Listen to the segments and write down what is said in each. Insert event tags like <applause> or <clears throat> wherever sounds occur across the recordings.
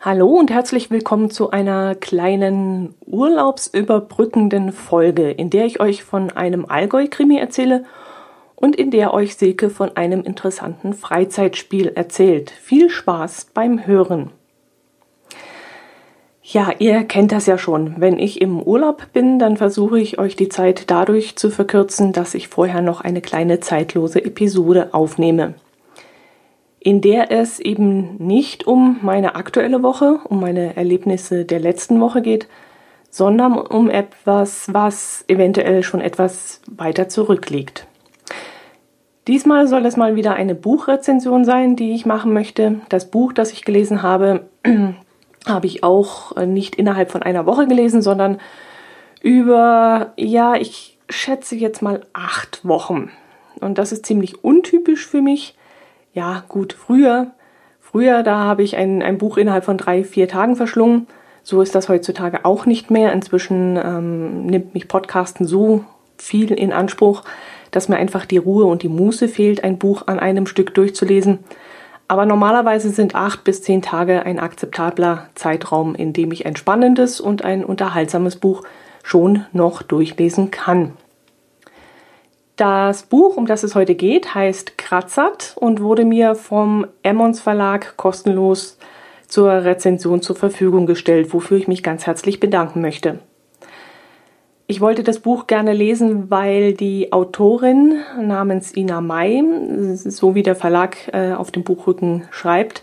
Hallo und herzlich willkommen zu einer kleinen urlaubsüberbrückenden Folge, in der ich euch von einem Allgäu-Krimi erzähle und in der euch Silke von einem interessanten Freizeitspiel erzählt. Viel Spaß beim Hören. Ja, ihr kennt das ja schon. Wenn ich im Urlaub bin, dann versuche ich euch die Zeit dadurch zu verkürzen, dass ich vorher noch eine kleine zeitlose Episode aufnehme in der es eben nicht um meine aktuelle Woche, um meine Erlebnisse der letzten Woche geht, sondern um etwas, was eventuell schon etwas weiter zurückliegt. Diesmal soll es mal wieder eine Buchrezension sein, die ich machen möchte. Das Buch, das ich gelesen habe, <clears throat> habe ich auch nicht innerhalb von einer Woche gelesen, sondern über, ja, ich schätze jetzt mal acht Wochen. Und das ist ziemlich untypisch für mich ja gut, früher, früher, da habe ich ein, ein Buch innerhalb von drei, vier Tagen verschlungen. So ist das heutzutage auch nicht mehr. Inzwischen ähm, nimmt mich Podcasten so viel in Anspruch, dass mir einfach die Ruhe und die Muße fehlt, ein Buch an einem Stück durchzulesen. Aber normalerweise sind acht bis zehn Tage ein akzeptabler Zeitraum, in dem ich ein spannendes und ein unterhaltsames Buch schon noch durchlesen kann. Das Buch, um das es heute geht, heißt Kratzert und wurde mir vom Emmons Verlag kostenlos zur Rezension zur Verfügung gestellt, wofür ich mich ganz herzlich bedanken möchte. Ich wollte das Buch gerne lesen, weil die Autorin namens Ina May, so wie der Verlag äh, auf dem Buchrücken schreibt,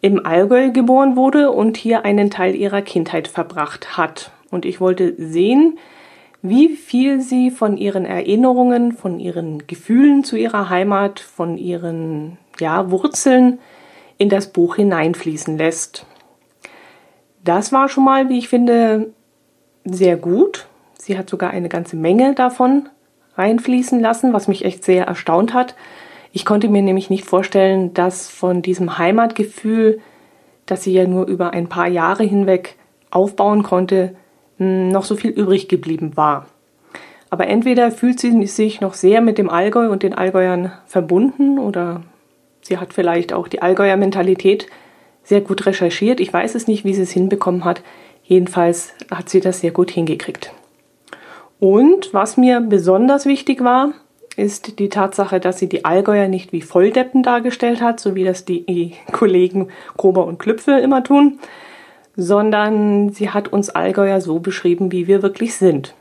im Allgäu geboren wurde und hier einen Teil ihrer Kindheit verbracht hat. Und ich wollte sehen, wie viel sie von ihren Erinnerungen, von ihren Gefühlen zu ihrer Heimat, von ihren ja, Wurzeln in das Buch hineinfließen lässt. Das war schon mal, wie ich finde, sehr gut. Sie hat sogar eine ganze Menge davon reinfließen lassen, was mich echt sehr erstaunt hat. Ich konnte mir nämlich nicht vorstellen, dass von diesem Heimatgefühl, das sie ja nur über ein paar Jahre hinweg aufbauen konnte, noch so viel übrig geblieben war. Aber entweder fühlt sie sich noch sehr mit dem Allgäu und den Allgäuern verbunden oder sie hat vielleicht auch die Allgäuer Mentalität sehr gut recherchiert. Ich weiß es nicht, wie sie es hinbekommen hat. Jedenfalls hat sie das sehr gut hingekriegt. Und was mir besonders wichtig war, ist die Tatsache, dass sie die Allgäuer nicht wie Volldeppen dargestellt hat, so wie das die Kollegen Grober und Klüpfel immer tun, sondern sie hat uns Allgäuer so beschrieben, wie wir wirklich sind.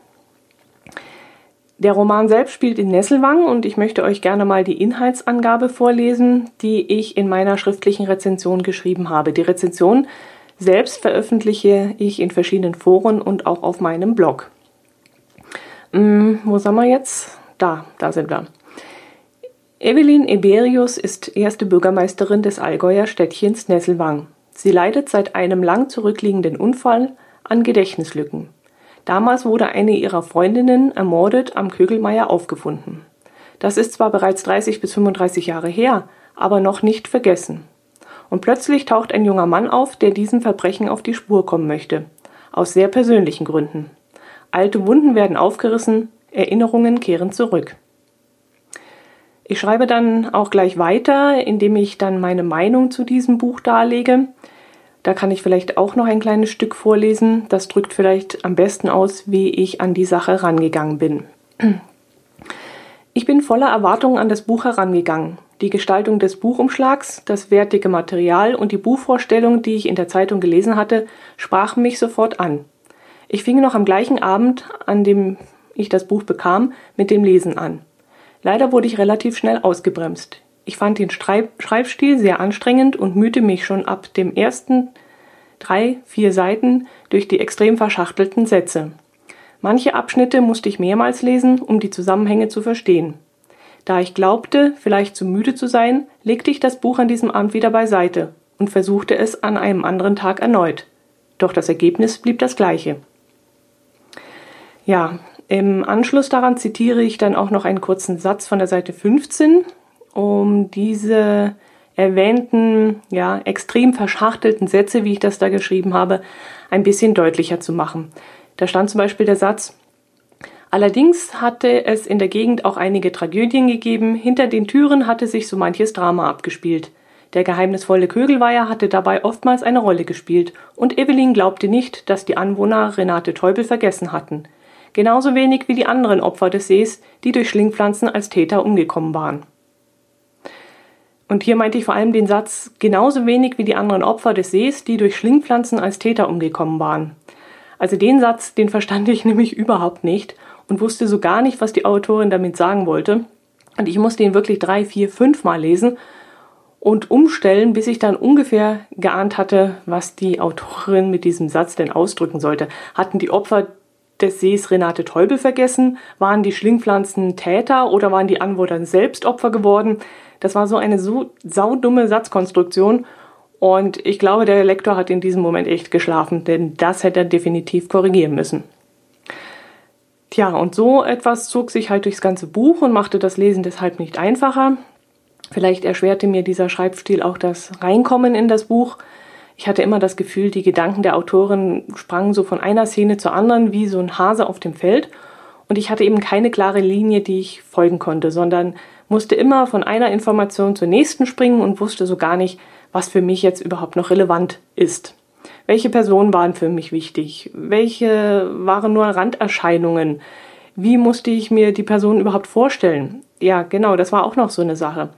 Der Roman selbst spielt in Nesselwang und ich möchte euch gerne mal die Inhaltsangabe vorlesen, die ich in meiner schriftlichen Rezension geschrieben habe. Die Rezension selbst veröffentliche ich in verschiedenen Foren und auch auf meinem Blog. Hm, wo sind wir jetzt? Da, da sind wir. Evelyn Eberius ist erste Bürgermeisterin des Allgäuer Städtchens Nesselwang. Sie leidet seit einem lang zurückliegenden Unfall an Gedächtnislücken. Damals wurde eine ihrer Freundinnen ermordet am Kögelmeier aufgefunden. Das ist zwar bereits 30 bis 35 Jahre her, aber noch nicht vergessen. Und plötzlich taucht ein junger Mann auf, der diesem Verbrechen auf die Spur kommen möchte. Aus sehr persönlichen Gründen. Alte Wunden werden aufgerissen, Erinnerungen kehren zurück. Ich schreibe dann auch gleich weiter, indem ich dann meine Meinung zu diesem Buch darlege. Da kann ich vielleicht auch noch ein kleines Stück vorlesen. Das drückt vielleicht am besten aus, wie ich an die Sache rangegangen bin. Ich bin voller Erwartungen an das Buch herangegangen. Die Gestaltung des Buchumschlags, das wertige Material und die Buchvorstellung, die ich in der Zeitung gelesen hatte, sprachen mich sofort an. Ich fing noch am gleichen Abend, an dem ich das Buch bekam, mit dem Lesen an. Leider wurde ich relativ schnell ausgebremst. Ich fand den Schreibstil sehr anstrengend und mühte mich schon ab dem ersten drei, vier Seiten durch die extrem verschachtelten Sätze. Manche Abschnitte musste ich mehrmals lesen, um die Zusammenhänge zu verstehen. Da ich glaubte, vielleicht zu müde zu sein, legte ich das Buch an diesem Abend wieder beiseite und versuchte es an einem anderen Tag erneut. Doch das Ergebnis blieb das gleiche. Ja, im Anschluss daran zitiere ich dann auch noch einen kurzen Satz von der Seite 15, um diese erwähnten, ja, extrem verschachtelten Sätze, wie ich das da geschrieben habe, ein bisschen deutlicher zu machen. Da stand zum Beispiel der Satz, Allerdings hatte es in der Gegend auch einige Tragödien gegeben, hinter den Türen hatte sich so manches Drama abgespielt. Der geheimnisvolle Kögelweiher hatte dabei oftmals eine Rolle gespielt, und Evelyn glaubte nicht, dass die Anwohner Renate Teubel vergessen hatten. Genauso wenig wie die anderen Opfer des Sees, die durch Schlingpflanzen als Täter umgekommen waren. Und hier meinte ich vor allem den Satz, genauso wenig wie die anderen Opfer des Sees, die durch Schlingpflanzen als Täter umgekommen waren. Also den Satz, den verstand ich <laughs> nämlich überhaupt nicht und wusste so gar nicht, was die Autorin damit sagen wollte. Und ich musste ihn wirklich drei, vier, fünf Mal lesen und umstellen, bis ich dann ungefähr geahnt hatte, was die Autorin mit diesem Satz denn ausdrücken sollte. Hatten die Opfer des Sees Renate Teubel vergessen? Waren die Schlingpflanzen Täter oder waren die Anwohner selbst Opfer geworden? Das war so eine so saudumme Satzkonstruktion. Und ich glaube, der Lektor hat in diesem Moment echt geschlafen, denn das hätte er definitiv korrigieren müssen. Tja, und so etwas zog sich halt durchs ganze Buch und machte das Lesen deshalb nicht einfacher. Vielleicht erschwerte mir dieser Schreibstil auch das Reinkommen in das Buch. Ich hatte immer das Gefühl, die Gedanken der Autorin sprangen so von einer Szene zur anderen wie so ein Hase auf dem Feld. Und ich hatte eben keine klare Linie, die ich folgen konnte, sondern musste immer von einer Information zur nächsten springen und wusste so gar nicht, was für mich jetzt überhaupt noch relevant ist. Welche Personen waren für mich wichtig? Welche waren nur Randerscheinungen? Wie musste ich mir die Person überhaupt vorstellen? Ja, genau, das war auch noch so eine Sache.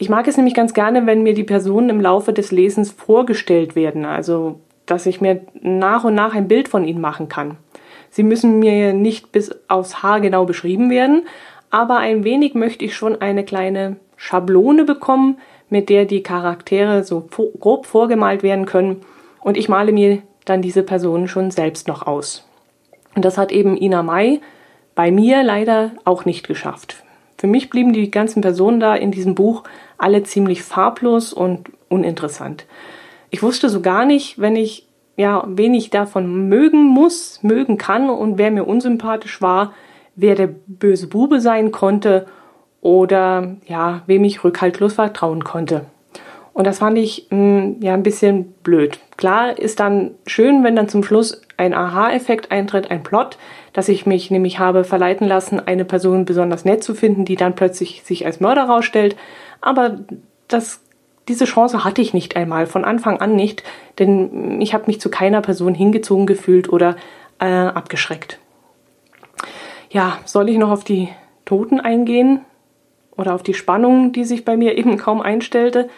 Ich mag es nämlich ganz gerne, wenn mir die Personen im Laufe des Lesens vorgestellt werden, also dass ich mir nach und nach ein Bild von ihnen machen kann. Sie müssen mir nicht bis aufs Haar genau beschrieben werden, aber ein wenig möchte ich schon eine kleine Schablone bekommen, mit der die Charaktere so grob vorgemalt werden können und ich male mir dann diese Personen schon selbst noch aus. Und das hat eben Ina Mai bei mir leider auch nicht geschafft. Für mich blieben die ganzen Personen da in diesem Buch alle ziemlich farblos und uninteressant. Ich wusste so gar nicht, wenn ich ja, wen ich davon mögen muss, mögen kann und wer mir unsympathisch war, wer der böse Bube sein konnte oder ja, wem ich rückhaltlos vertrauen konnte. Und das fand ich mh, hm, ja ein bisschen blöd. Klar ist dann schön, wenn dann zum Schluss ein Aha-Effekt eintritt, ein Plot, dass ich mich nämlich habe verleiten lassen, eine Person besonders nett zu finden, die dann plötzlich sich als Mörder rausstellt. Aber das, diese Chance hatte ich nicht einmal, von Anfang an nicht, denn ich habe mich zu keiner Person hingezogen gefühlt oder äh, abgeschreckt. Ja, soll ich noch auf die Toten eingehen? Oder auf die Spannung, die sich bei mir eben kaum einstellte?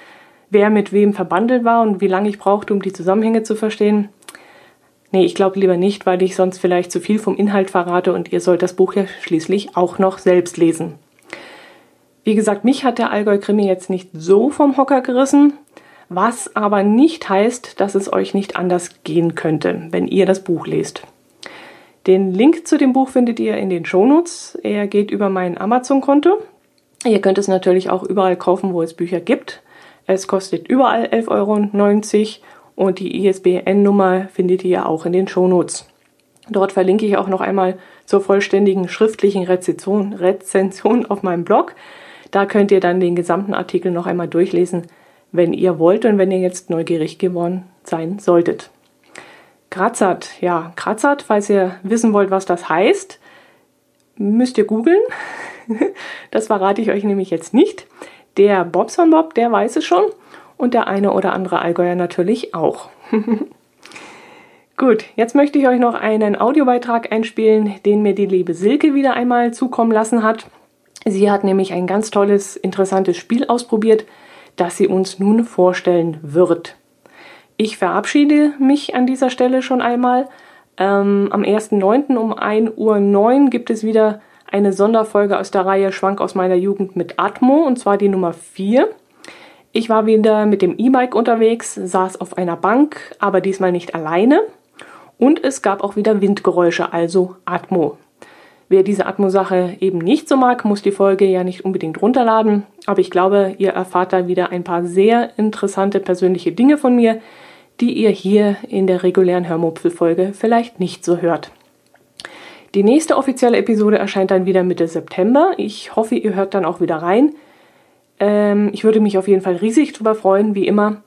Wer mit wem verbandelt war und wie lange ich brauchte, um die Zusammenhänge zu verstehen? Nee, ich glaube lieber nicht, weil ich sonst vielleicht zu viel vom Inhalt verrate und ihr sollt das Buch ja schließlich auch noch selbst lesen. Wie gesagt, mich hat der Allgäu-Krimi jetzt nicht so vom Hocker gerissen, was aber nicht heißt, dass es euch nicht anders gehen könnte, wenn ihr das Buch lest. Den Link zu dem Buch findet ihr in den Shownotes. Er geht über mein Amazon-Konto. Ihr könnt es natürlich auch überall kaufen, wo es Bücher gibt. Es kostet überall 11,90 Euro und die ISBN-Nummer findet ihr auch in den Shownotes. Dort verlinke ich auch noch einmal zur vollständigen schriftlichen Rezension, Rezension auf meinem Blog. Da könnt ihr dann den gesamten Artikel noch einmal durchlesen, wenn ihr wollt und wenn ihr jetzt neugierig geworden sein solltet. Kratzert, ja, Kratzert, falls ihr wissen wollt, was das heißt, müsst ihr googeln. <laughs> das verrate ich euch nämlich jetzt nicht. Der Bobson Bob, der weiß es schon und der eine oder andere Allgäuer natürlich auch. <laughs> Gut, jetzt möchte ich euch noch einen Audiobeitrag einspielen, den mir die liebe Silke wieder einmal zukommen lassen hat. Sie hat nämlich ein ganz tolles, interessantes Spiel ausprobiert, das sie uns nun vorstellen wird. Ich verabschiede mich an dieser Stelle schon einmal. Ähm, am 1.9. um 1.09 Uhr gibt es wieder eine Sonderfolge aus der Reihe Schwank aus meiner Jugend mit Atmo, und zwar die Nummer 4. Ich war wieder mit dem E-Bike unterwegs, saß auf einer Bank, aber diesmal nicht alleine. Und es gab auch wieder Windgeräusche, also Atmo. Wer diese Atmo-Sache eben nicht so mag, muss die Folge ja nicht unbedingt runterladen. Aber ich glaube, ihr erfahrt da wieder ein paar sehr interessante persönliche Dinge von mir, die ihr hier in der regulären Hörmupfel-Folge vielleicht nicht so hört. Die nächste offizielle Episode erscheint dann wieder Mitte September. Ich hoffe, ihr hört dann auch wieder rein. Ähm, ich würde mich auf jeden Fall riesig drüber freuen, wie immer.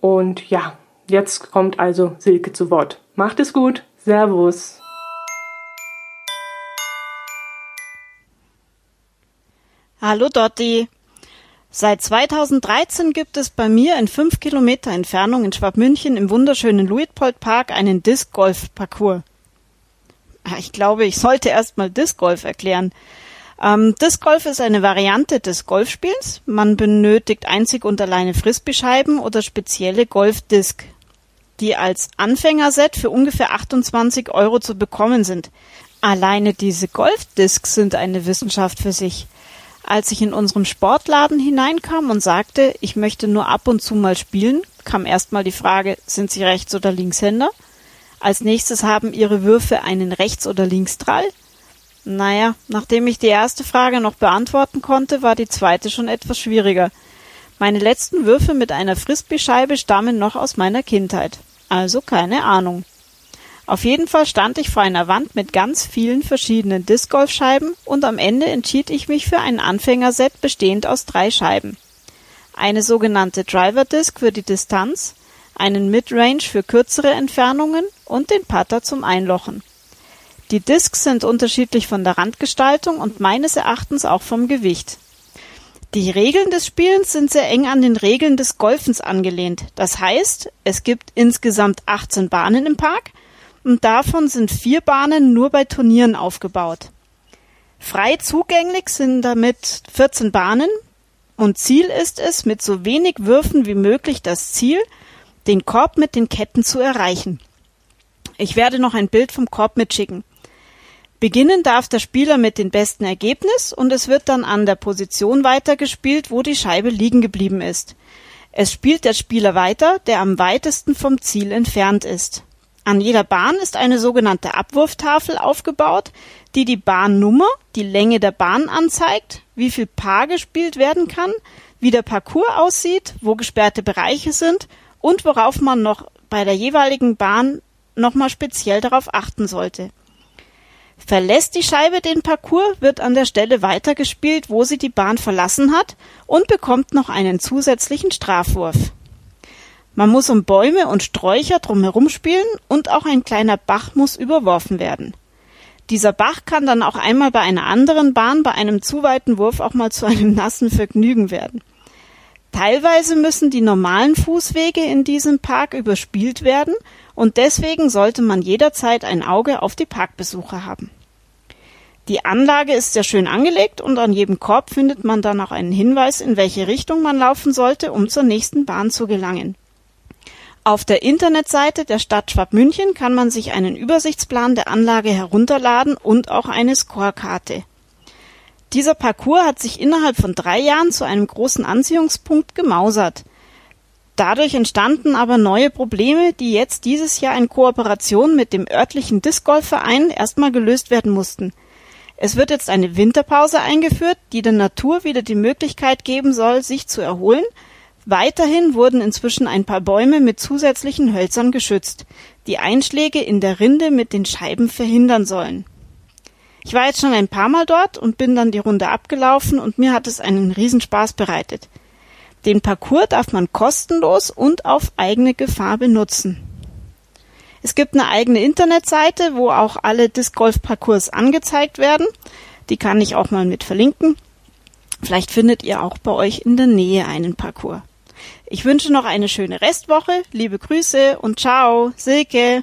Und ja, jetzt kommt also Silke zu Wort. Macht es gut. Servus. Hallo Dotti. Seit 2013 gibt es bei mir in fünf Kilometer Entfernung in Schwabmünchen im wunderschönen Luitpoldpark einen Disc Golf Parcours. Ah, ich glaube, ich sollte erst mal Disc Golf erklären. Ähm, Disc Golf ist eine Variante des Golfspiels. Man benötigt einzig und alleine Frisbee-Scheiben oder spezielle Golfdisc, die als Anfängerset für ungefähr 28 Euro zu bekommen sind. Alleine diese Golfdiscs sind eine Wissenschaft für sich. Als ich in unserem Sportladen hineinkam und sagte, ich möchte nur ab und zu mal spielen, kam erstmal die Frage, sind Sie Rechts- oder Linkshänder? Als nächstes haben Ihre Würfe einen Rechts- oder Linksdrall? Naja, nachdem ich die erste Frage noch beantworten konnte, war die zweite schon etwas schwieriger. Meine letzten Würfe mit einer Frisbee-Scheibe stammen noch aus meiner Kindheit. Also keine Ahnung. Auf jeden Fall stand ich vor einer Wand mit ganz vielen verschiedenen Discgolfscheiben und am Ende entschied ich mich für ein Anfängerset bestehend aus drei Scheiben. Eine sogenannte Driver Disc für die Distanz, einen Midrange für kürzere Entfernungen und den Putter zum Einlochen. Die Discs sind unterschiedlich von der Randgestaltung und meines Erachtens auch vom Gewicht. Die Regeln des Spielens sind sehr eng an den Regeln des Golfens angelehnt. Das heißt, es gibt insgesamt 18 Bahnen im Park, und davon sind vier Bahnen nur bei Turnieren aufgebaut. Frei zugänglich sind damit 14 Bahnen und Ziel ist es, mit so wenig Würfen wie möglich das Ziel, den Korb mit den Ketten zu erreichen. Ich werde noch ein Bild vom Korb mitschicken. Beginnen darf der Spieler mit dem besten Ergebnis und es wird dann an der Position weitergespielt, wo die Scheibe liegen geblieben ist. Es spielt der Spieler weiter, der am weitesten vom Ziel entfernt ist. An jeder Bahn ist eine sogenannte Abwurftafel aufgebaut, die die Bahnnummer, die Länge der Bahn anzeigt, wie viel Paar gespielt werden kann, wie der Parcours aussieht, wo gesperrte Bereiche sind und worauf man noch bei der jeweiligen Bahn nochmal speziell darauf achten sollte. Verlässt die Scheibe den Parcours, wird an der Stelle weitergespielt, wo sie die Bahn verlassen hat und bekommt noch einen zusätzlichen Strafwurf. Man muss um Bäume und Sträucher drumherum spielen und auch ein kleiner Bach muss überworfen werden. Dieser Bach kann dann auch einmal bei einer anderen Bahn bei einem zu weiten Wurf auch mal zu einem nassen Vergnügen werden. Teilweise müssen die normalen Fußwege in diesem Park überspielt werden und deswegen sollte man jederzeit ein Auge auf die Parkbesucher haben. Die Anlage ist sehr schön angelegt und an jedem Korb findet man dann auch einen Hinweis, in welche Richtung man laufen sollte, um zur nächsten Bahn zu gelangen. Auf der Internetseite der Stadt Schwabmünchen kann man sich einen Übersichtsplan der Anlage herunterladen und auch eine Scorekarte. Dieser Parcours hat sich innerhalb von drei Jahren zu einem großen Anziehungspunkt gemausert. Dadurch entstanden aber neue Probleme, die jetzt dieses Jahr in Kooperation mit dem örtlichen Discgolfverein erstmal gelöst werden mussten. Es wird jetzt eine Winterpause eingeführt, die der Natur wieder die Möglichkeit geben soll, sich zu erholen – Weiterhin wurden inzwischen ein paar Bäume mit zusätzlichen Hölzern geschützt, die Einschläge in der Rinde mit den Scheiben verhindern sollen. Ich war jetzt schon ein paar Mal dort und bin dann die Runde abgelaufen und mir hat es einen Riesenspaß bereitet. Den Parcours darf man kostenlos und auf eigene Gefahr benutzen. Es gibt eine eigene Internetseite, wo auch alle Disc Golf Parcours angezeigt werden. Die kann ich auch mal mit verlinken. Vielleicht findet ihr auch bei euch in der Nähe einen Parcours. Ich wünsche noch eine schöne Restwoche, liebe Grüße und ciao, Silke.